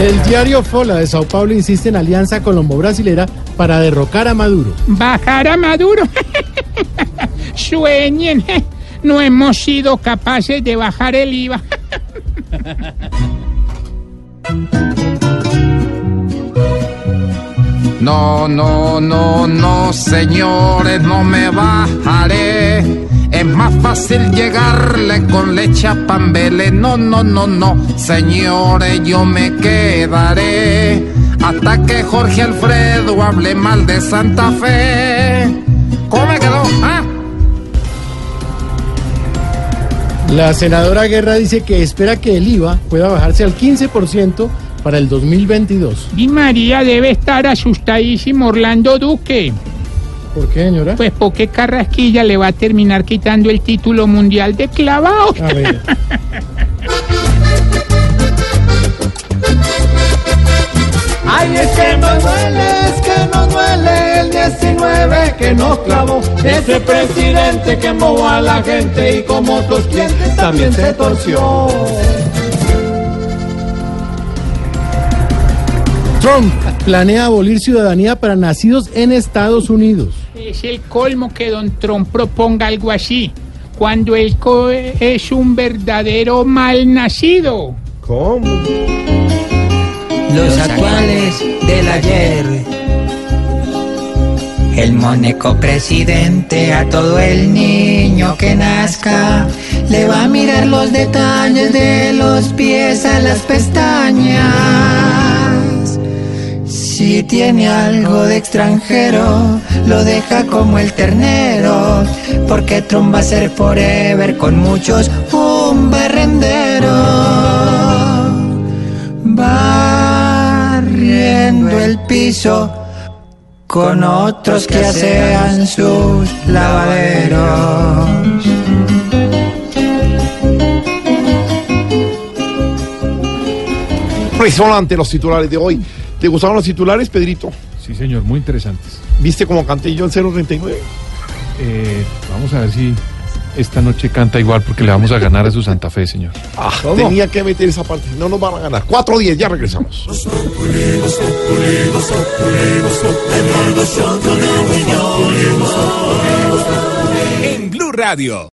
El diario Fola de Sao Paulo insiste en alianza colombo-brasilera para derrocar a Maduro. Bajar a Maduro. Sueñen. No hemos sido capaces de bajar el IVA. No, no, no, no, señores, no me bajaré. Fácil llegarle con leche a pambele. No, no, no, no, señores, yo me quedaré hasta que Jorge Alfredo hable mal de Santa Fe. ¿Cómo me quedó? ¿Ah? La senadora Guerra dice que espera que el IVA pueda bajarse al 15% para el 2022. Y María debe estar asustadísimo Orlando Duque. ¿Por qué, señora? Pues porque Carrasquilla le va a terminar quitando el título mundial de clavado. A ver. Ay, es que nos duele, es que nos duele el 19 que nos clavó ese presidente que movó a la gente y como otros clientes también se torció. Trump planea abolir ciudadanía para nacidos en Estados Unidos. Es el colmo que don Trump proponga algo así, cuando él es un verdadero mal nacido. ¿Cómo? los actuales del ayer. El moneco presidente a todo el niño que nazca le va a mirar los detalles de los pies a las pestañas. Si tiene algo de extranjero, lo deja como el ternero, porque Trump va a ser forever con muchos un barrendero barriendo el piso con otros que asean sus lavaderos. Son ante los titulares de hoy. ¿Te gustaron los titulares, Pedrito? Sí, señor, muy interesantes. ¿Viste cómo canté yo en 039? Eh, vamos a ver si esta noche canta igual porque le vamos a ganar a su Santa Fe, señor. Ah, tenía que meter esa parte. No nos van a ganar. 4-10, ya regresamos. En Blue Radio.